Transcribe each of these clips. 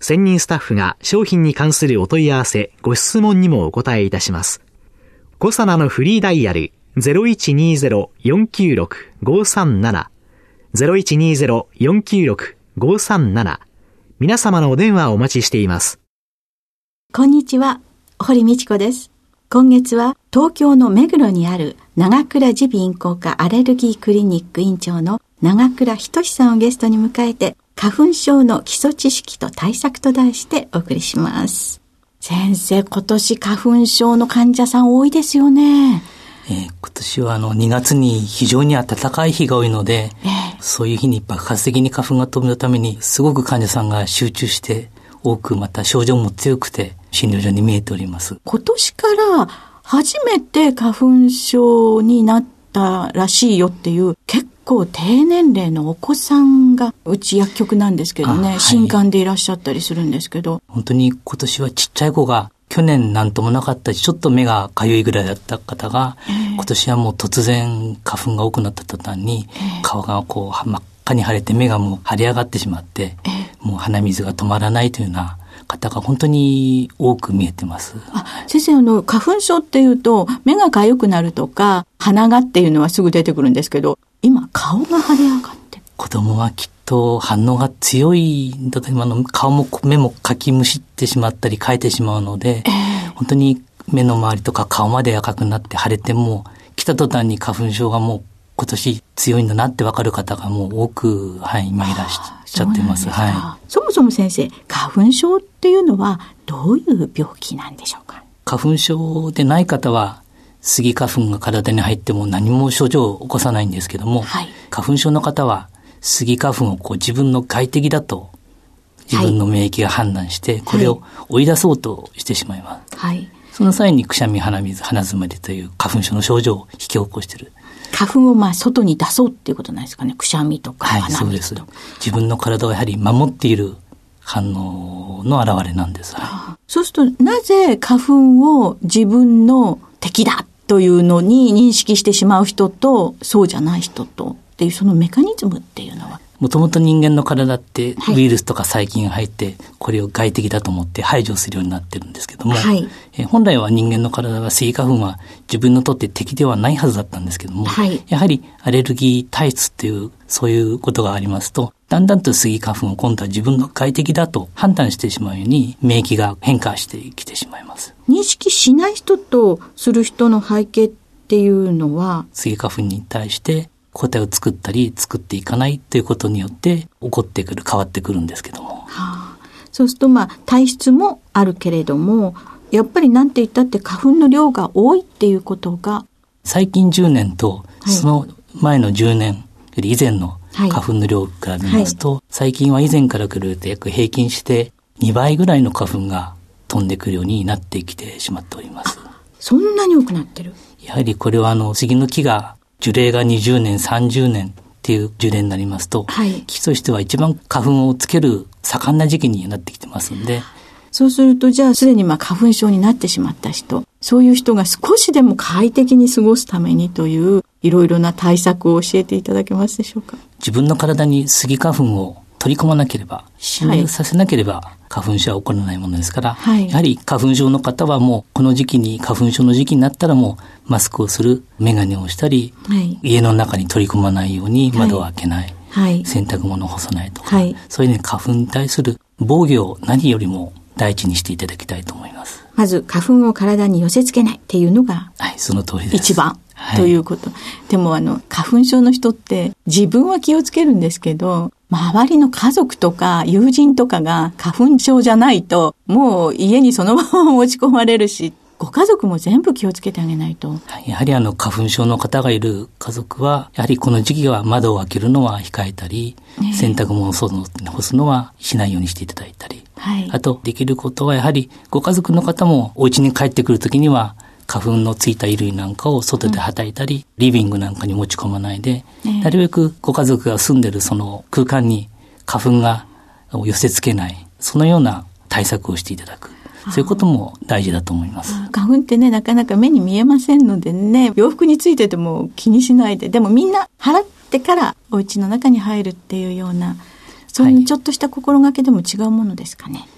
専任スタッフが商品に関するお問い合わせ、ご質問にもお答えいたします。コサナのフリーダイヤル0120-496-537 0120-496-537皆様のお電話をお待ちしています。こんにちは、堀道子です。今月は東京の目黒にある長倉耳鼻咽喉科アレルギークリニック院長の長倉仁さんをゲストに迎えて花粉症の基礎知識と対策と題してお送りします。先生、今年花粉症の患者さん多いですよね。えー、今年はあの2月に非常に暖かい日が多いので、えー、そういう日に爆発的に花粉が飛ぶためにすごく患者さんが集中して多くまた症状も強くて診療所に見えております。今年から初めて花粉症になったらしいよっていう結構低年齢のお子さんがうち薬局なんですけどね、はい、新刊でいらっしゃったりするんですけど。本当に今年はちっちゃい子が去年なんともなかったし、ちょっと目がかゆいぐらいだった方が、えー、今年はもう突然花粉が多くなった途端に、えー、顔がこう真っ赤に腫れて目がもう腫れ上がってしまって、えー、もう鼻水が止まらないというような方が本当に多く見えてます。あ先生、あの、花粉症っていうと、目が痒くなるとか、鼻がっていうのはすぐ出てくるんですけど、今、顔が腫れ上がって。子供はきっと反応が強いんだと、今の顔も目もかきむしってしまったり、変えてしまうので、えー、本当に目の周りとか顔まで赤くなって腫れても、来た途端に花粉症がもう今年強いんだなってわかる方がもう多く、はい、今いらっしゃってます。はい。そもそも先生、花粉症っていうのはどういう病気なんでしょうか？花粉症でない方は、スギ花粉が体に入っても何も症状を起こさないんですけども、はい、花粉症の方は、スギ花粉をこう自分の外敵だと自分の免疫が判断して、これを追い出そうとしてしまいます。はい。その際にくしゃみ、鼻水、鼻づまりという花粉症の症状を引き起こしている。花粉をまあ外に出そうっていうことなんですかね。くしゃみとか鼻水と。はい、そうです。自分の体をやはり守っている反応の表れなんです。はい、そうすると、なぜ花粉を自分の敵だというのに認識してしまう人と、そうじゃない人とっていうそのメカニズムっていうのはもともと人間の体ってウイルスとか細菌が入って、これを外敵だと思って排除するようになってるんですけども、はい、え本来は人間の体はスギ花粉は自分にとって敵ではないはずだったんですけども、はい、やはりアレルギー体質っていうそういうことがありますと、だんだんとスギ花粉を今度は自分の外敵だと判断してしまうように免疫が変化してきてしまいます。認識しない人とする人の背景っていうのは？スギ花粉に対して抗体を作ったり作っていかないということによって起こってくる変わってくるんですけども。はあ、そうするとまあ体質もあるけれどもやっぱりなんて言ったって花粉の量が多いっていうことが最近10年とその前の10年より以前の花粉の量から見ますと、はい。はい、最近は以前から比べて約平均して2倍ぐらいの花粉が飛んでくるようになってきてしまっております。そんなに多くなってる？やはりこれはあの杉の木が樹齢が20年、30年っていう樹齢になりますと、はい、木としては一番花粉をつける盛んな時期になってきてますんで、そうすると、じゃあすでにまあ花粉症になってしまった人、そういう人が少しでも快適に過ごすためにという、いろいろな対策を教えていただけますでしょうか？自分の体にスギ花粉を取り込まなければ、侵入させなければ、花粉症は起こらないものですから、はい、やはり花粉症の方はもうこの時期に花粉症の時期になったらもうマスクをする、眼鏡をしたり、はい、家の中に取り込まないように窓を開けない、はい、洗濯物を干さないとか、そういうね花粉に対する防御を何よりも第一にしていただきたいと思います。まず花粉を体に寄せ付けないっていうのが、はい、その通りです。一番。ということ。でもあの、花粉症の人って自分は気をつけるんですけど、周りの家族とか友人とかが花粉症じゃないと、もう家にそのまま持ち込まれるし、ご家族も全部気をつけてあげないと。やはりあの花粉症の方がいる家族は、やはりこの時期は窓を開けるのは控えたり、ね、洗濯物を外に干すのはしないようにしていただいたり、はい、あとできることはやはりご家族の方もお家に帰ってくるときには花粉のついた衣類なんかを外ではたいたり、うん、リビングなんかに持ち込まないで、ね、なるべくご家族が住んでるその空間に花粉が寄せ付けない、そのような対策をしていただく。そういうことも大事だと思います。花粉ってね、なかなか目に見えませんのでね、洋服についてても気にしないで、でもみんな払ってからお家の中に入るっていうような、そういうちょっとした心がけでも違うものですかね。はい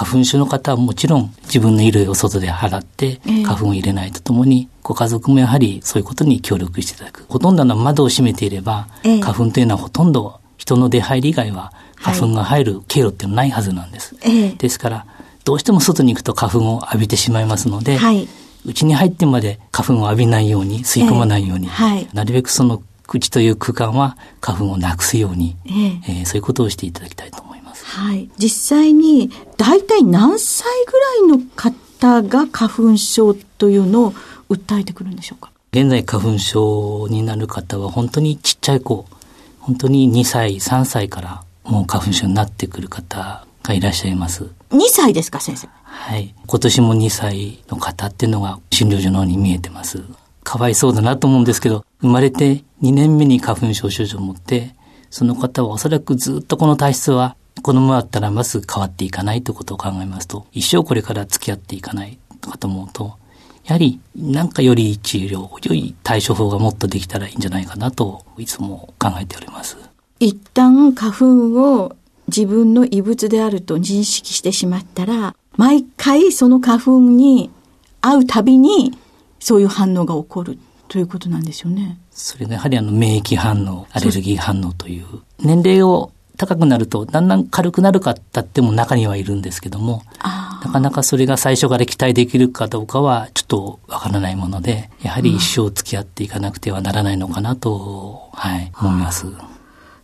花粉症の方はもちろん自分の衣類を外で払って花粉を入れないとともに、ご家族もやはりそういうことに協力していただく。ほとんどの窓を閉めていれば、花粉というのはほとんど人の出入り以外は花粉が入る経路っていうのはないはずなんです。ですから、どうしても外に行くと花粉を浴びてしまいますので、はい、家に入ってまで花粉を浴びないように、吸い込まないように、なるべくその口という空間は花粉をなくすように、えー、えー、そういうことをしていただきたいと思います。はい。実際に、大体何歳ぐらいの方が花粉症というのを訴えてくるんでしょうか？現在花粉症になる方は本当にちっちゃい子、本当に2歳、3歳からもう花粉症になってくる方がいらっしゃいます。2歳ですか、先生？はい。今年も2歳の方っていうのが診療所の方に見えてます。かわいそうだなと思うんですけど、生まれて2年目に花粉症症状を持って、その方はおそらくずっとこの体質はこのままだったらまず変わっていかないということを考えますと、一生これから付き合っていかないとかと思うと、やはりなんかより治療、良い対処法がもっとできたらいいんじゃないかなといつも考えております。一旦花粉を自分の異物であると認識してしまったら、毎回その花粉に会うたびにそういう反応が起こるということなんですよね。それがやはりあの免疫反応、アレルギー反応という、年齢を高くなるとだんだん軽くなる方っても中にはいるんですけども、なかなかそれが最初から期待できるかどうかはちょっとわからないもので、やはり一生付き合っていかなくてはならないのかなと、はい、思います。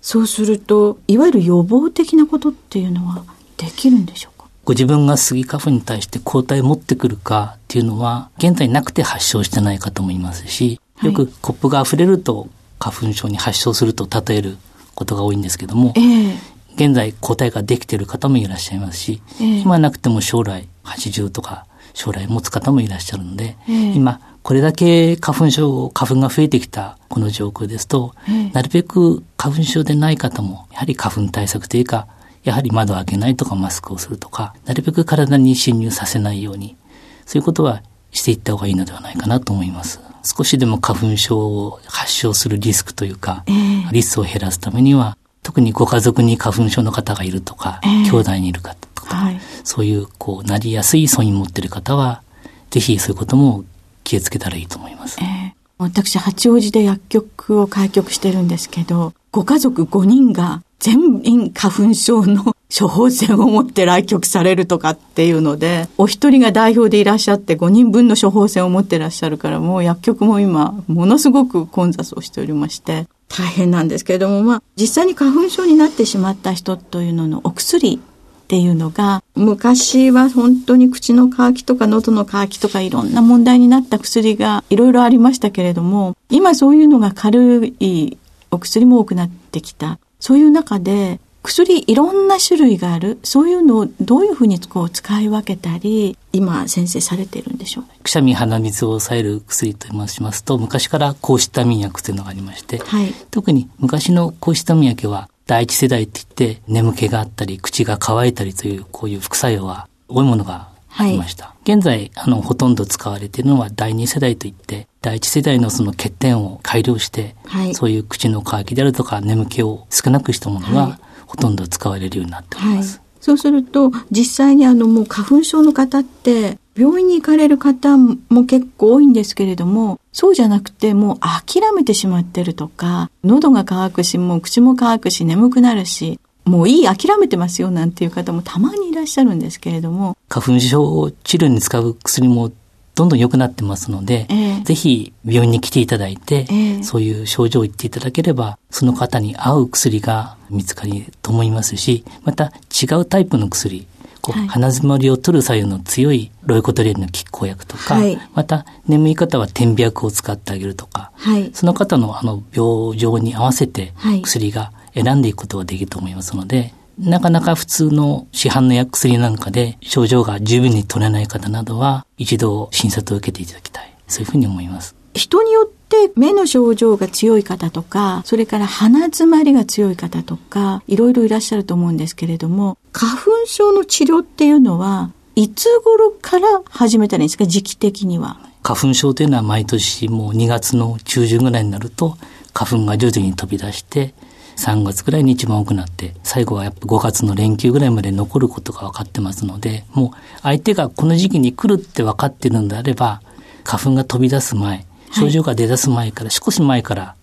そうすると、いわゆる予防的なことっていうのはできるんでしょうか？ご自分がスギ花粉に対して抗体を持ってくるかっていうのは、現在なくて発症してない方もいますし、よくコップが溢れると花粉症に発症すると例えることが多いんですけども、えー、現在抗体ができている方もいらっしゃいますし、えー、今なくても将来80とか将来持つ方もいらっしゃるので、えー、今これだけ花粉症、花粉が増えてきたこの状況ですと、なるべく花粉症でない方も、やはり花粉対策というか、やはり窓を開けないとかマスクをするとか、なるべく体に侵入させないように、そういうことはしていった方がいいのではないかなと思います。少しでも花粉症を発症するリスクというか、えー、リスクを減らすためには、特にご家族に花粉症の方がいるとか、えー、兄弟にいる方とか、はい、そういうこうなりやすい素因を持っている方は、ぜひそういうことも気をつけたらいいと思います。えー、私、八王子で薬局を開局してるんですけど、ご家族5人が全員花粉症の処方箋を持って来局されるとかっていうので、お一人が代表でいらっしゃって5人分の処方箋を持ってらっしゃるから、もう薬局も今、ものすごく混雑をしておりまして、大変なんですけれども、まあ、実際に花粉症になってしまった人というののお薬っていうのが、昔は本当に口の渇きとか喉の渇きとかいろんな問題になった薬がいろいろありましたけれども、今そういうのが軽いお薬も多くなってきた。そういう中で、薬いろんな種類がある。そういうのをどういうふうにこう使い分けたり、今先生されてるんでしょうくしゃみ鼻水を抑える薬と申しますと、昔から抗シタミン薬というのがありまして、はい、特に昔の抗シタミン薬は第一世代って言って眠気があったり口が乾いたりというこういう副作用は多いものがありました。はい、現在あのほとんど使われているのは第二世代といって第一世代のその欠点を改良して、はい、そういう口の渇きであるとか眠気を少なくしたものが、ほとんど使われるようになっております。そうすると実際にあのもう花粉症の方って病院に行かれる方も結構多いんですけれども、そうじゃなくてもう諦めてしまってるとか、喉が渇くし、もう口も渇くし、眠くなるし、もういい諦めてますよなんていう方もたまにいらっしゃるんですけれども花粉症治療に使う薬もどんどん良くなってますので、えー、ぜひ病院に来ていただいて、えー、そういう症状を言っていただければ、その方に合う薬が見つかると思いますし、また違うタイプの薬、こう、はい、鼻づまりを取る作用の強いロイコトリエンの拮抗薬とか、はい、また眠い方は点鼻薬を使ってあげるとか、はい、その方のあの病状に合わせて薬が選んでいくことができると思いますので、なかなか普通の市販の薬薬なんかで症状が十分に取れない方などは一度診察を受けていただきたい。そういうふうに思います。人によって目の症状が強い方とか、それから鼻詰まりが強い方とか、いろいろいらっしゃると思うんですけれども、花粉症の治療っていうのは、いつ頃から始めたらいいんですか、時期的には。花粉症というのは毎年もう2月の中旬ぐらいになると、花粉が徐々に飛び出して、3月ぐらいに一番多くなって、最後はやっぱ5月の連休ぐらいまで残ることが分かってますので、もう相手がこの時期に来るって分かってるんであれば、花粉が飛び出す前、症状が出だす前から、はい、少し前から、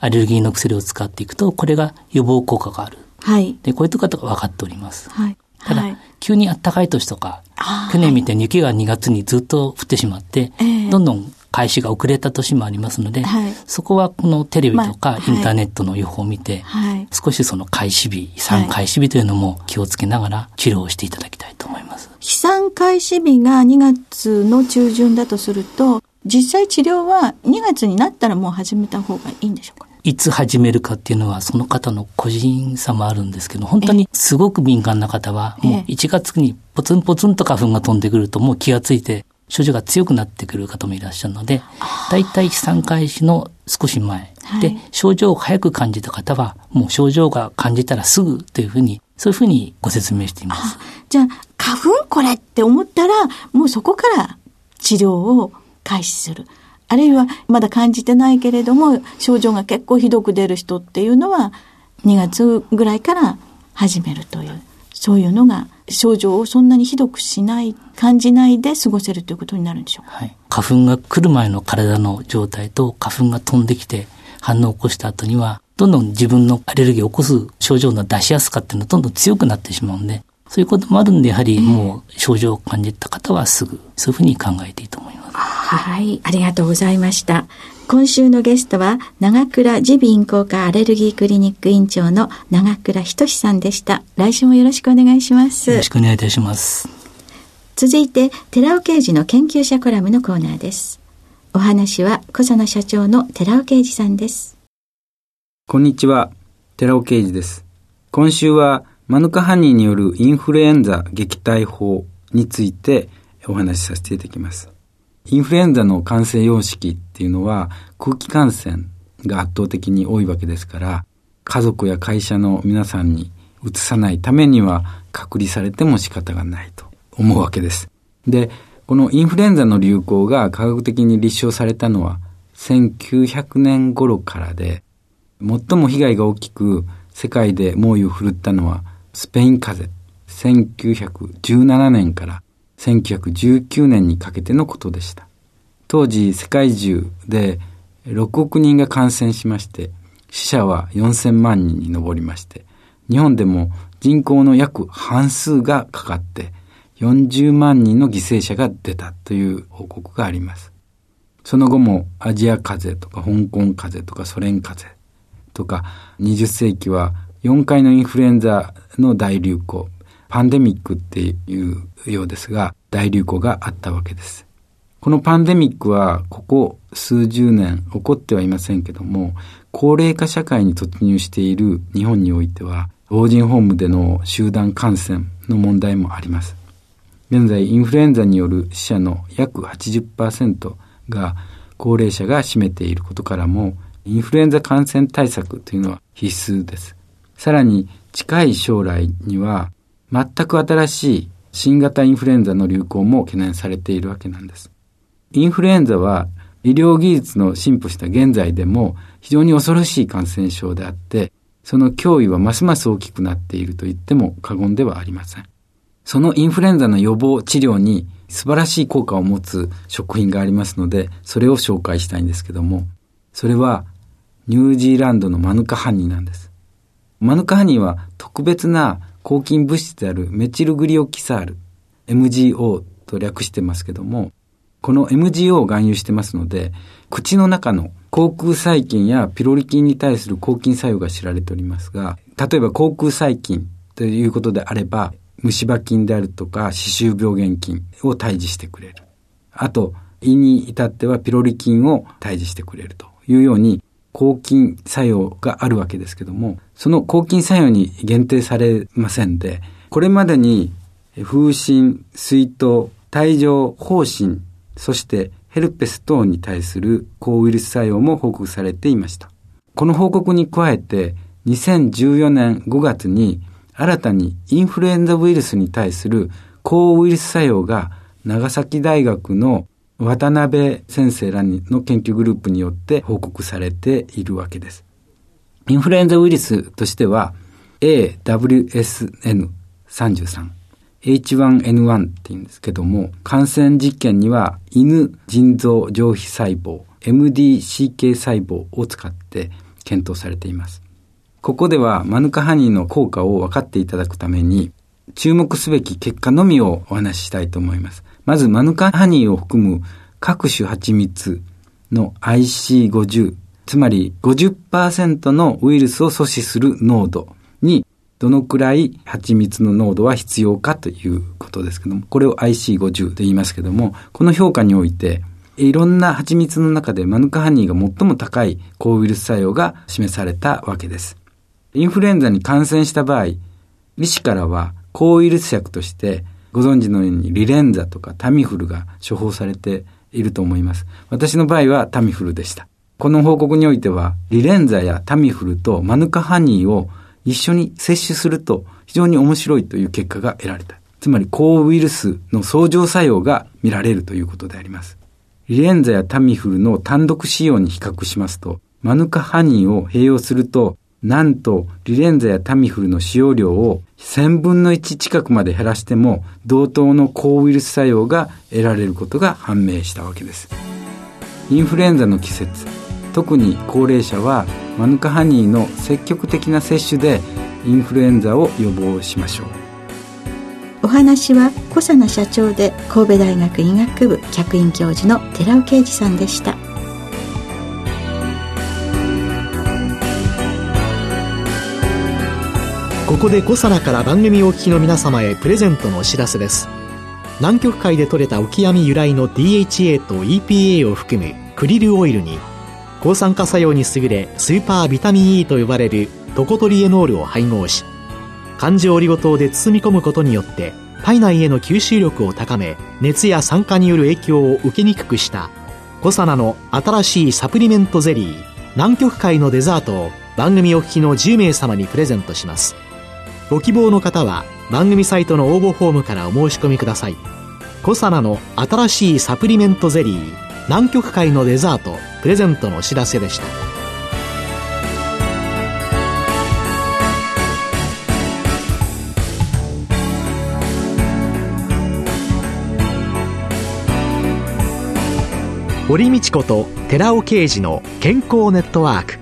アレルギーの薬を使っていくと、これが予防効果がある。はい。で、こういうことが分かっております。はい。ただ、はい、急に暖かい年とか、去年みたいに雪が2月にずっと降ってしまって、どんどん開始が遅れた年もありますので、はい、そこはこのテレビとかインターネットの予報を見て、はい、少しその開始日、飛散開始日というのも気をつけながら治療をしていただきたいと思います。飛散開始日が2月の中旬だとすると、実際治療は2月になったらもう始めた方がいいんでしょうか？いつ始めるかっていうのはその方の個人差もあるんですけど、本当にすごく敏感な方は、もう1月にポツンポツンと花粉が飛んでくるともう気がついて症状が強くなってくる方もいらっしゃるので、大体飛散開始の少し前、はい、で、症状を早く感じた方は、もう症状が感じたらすぐというふうに、そういうふうにご説明しています。じゃあ、花粉これって思ったら、もうそこから治療を開始する。あるいは、まだ感じてないけれども、症状が結構ひどく出る人っていうのは、2月ぐらいから始めるという、そういうのが症状をそんなにひどくしない、感じないで過ごせるということになるんでしょうか、はい、花粉が来る前の体の状態と花粉が飛んできて反応を起こした後には、どんどん自分のアレルギーを起こす症状の出しやすかっていうのはどんどん強くなってしまうんで、そういうこともあるんで、やはりもう症状を感じた方はすぐ、そういうふうに考えていいと思います。はい、ありがとうございました。今週のゲストは、長倉耳鼻咽喉科アレルギークリニック院長の長倉仁さんでした。来週もよろしくお願いします。よろしくお願いいたします。続いて、寺尾刑事の研究者コラムのコーナーです。お話は、小佐野社長の寺尾刑事さんです。こんにちは、寺尾刑事です。今週は、マヌカハニーによるインフルエンザ撃退法についてお話しさせていただきます。インフルエンザの感染様式っていうのは空気感染が圧倒的に多いわけですから、家族や会社の皆さんにうつさないためには隔離されても仕方がないと思うわけです。で、このインフルエンザの流行が科学的に立証されたのは1900年頃からで、最も被害が大きく世界で猛威を振るったのはスペイン風邪1917年から1919年にかけてのことでした。当時世界中で6億人が感染しまして、死者は4000万人に上りまして、日本でも人口の約半数がかかって40万人の犠牲者が出たという報告があります。その後もアジア風邪とか香港風邪とかソ連風邪とか20世紀は4回のインフルエンザの大流行、パンデミックっていうようですが、大流行があったわけです。このパンデミックはここ数十年起こってはいませんけども、高齢化社会に突入している日本においては、老人ホームでの集団感染の問題もあります。現在、インフルエンザによる死者の約80%が高齢者が占めていることからも、インフルエンザ感染対策というのは必須です。さらに近い将来には全く新しい新型インフルエンザの流行も懸念されているわけなんです。インフルエンザは医療技術の進歩した現在でも非常に恐ろしい感染症であって、その脅威はますます大きくなっていると言っても過言ではありません。そのインフルエンザの予防治療に素晴らしい効果を持つ食品がありますので、それを紹介したいんですけども、それはニュージーランドのマヌカハニーなんです。マヌカハニーは特別な抗菌物質であるメチルグリオキサール、MGO と略してますけども、この MGO を含有してますので、口の中の口腔細菌やピロリ菌に対する抗菌作用が知られておりますが、例えば口腔細菌ということであれば、虫歯菌であるとか、歯周病原菌を退治してくれる。あと、胃に至ってはピロリ菌を退治してくれるというように、抗菌作用があるわけですけども、その抗菌作用に限定されませんで、これまでに風疹、水筒、帯状疱疹、そしてヘルペス等に対する抗ウイルス作用も報告されていました。この報告に加えて、2014年5月に新たにインフルエンザウイルスに対する抗ウイルス作用が長崎大学の渡辺先生らの研究グループによって報告されているわけです。インフルエンザウイルスとしては AWSN33 H1N1 って言うんですけども、感染実験には犬腎臓上皮細胞 MDCK 細胞を使って検討されています。ここではマヌカハニーの効果を分かっていただくために、注目すべき結果のみをお話ししたいと思います。まず、マヌカハニーを含む各種蜂蜜の IC50、つまり50%のウイルスを阻止する濃度にどのくらい蜂蜜の濃度は必要かということですけども、これを IC50 と言いますけども、この評価において、いろんな蜂蜜の中でマヌカハニーが最も高い抗ウイルス作用が示されたわけです。インフルエンザに感染した場合、医師からは抗ウイルス薬としてご存知のようにリレンザとかタミフルが処方されていると思います。私の場合はタミフルでした。この報告においては、リレンザやタミフルとマヌカハニーを一緒に摂取すると非常に面白いという結果が得られた。つまり抗ウイルスの相乗作用が見られるということであります。リレンザやタミフルの単独使用に比較しますと、マヌカハニーを併用するとなんと、リレンザやタミフルの使用量を1000分の1近くまで減らしても、同等の抗ウイルス作用が得られることが判明したわけです。インフルエンザの季節、特に高齢者はマヌカハニーの積極的な摂取でインフルエンザを予防しましょう。お話は小佐奈社長で神戸大学医学部客員教授の寺尾啓二さんでした。ここでコサナから番組お聞きの皆様へプレゼントのお知らせです。南極海で採れたオキアミ由来の DHA と EPA を含むクリルオイルに抗酸化作用に優れスーパービタミン E と呼ばれるトコトリエノールを配合し環状オリゴ糖で包み込むことによって体内への吸収力を高め熱や酸化による影響を受けにくくしたコサナの新しいサプリメントゼリー南極海のデザートを番組お聞きの10名様にプレゼントします。ご希望の方は番組サイトの応募フォームからお申し込みください。コサナの新しいサプリメントゼリー南極海のデザートプレゼントのお知らせでした。堀道子と寺尾啓二の健康ネットワーク。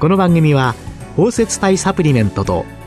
この番組は包摂体サプリメントと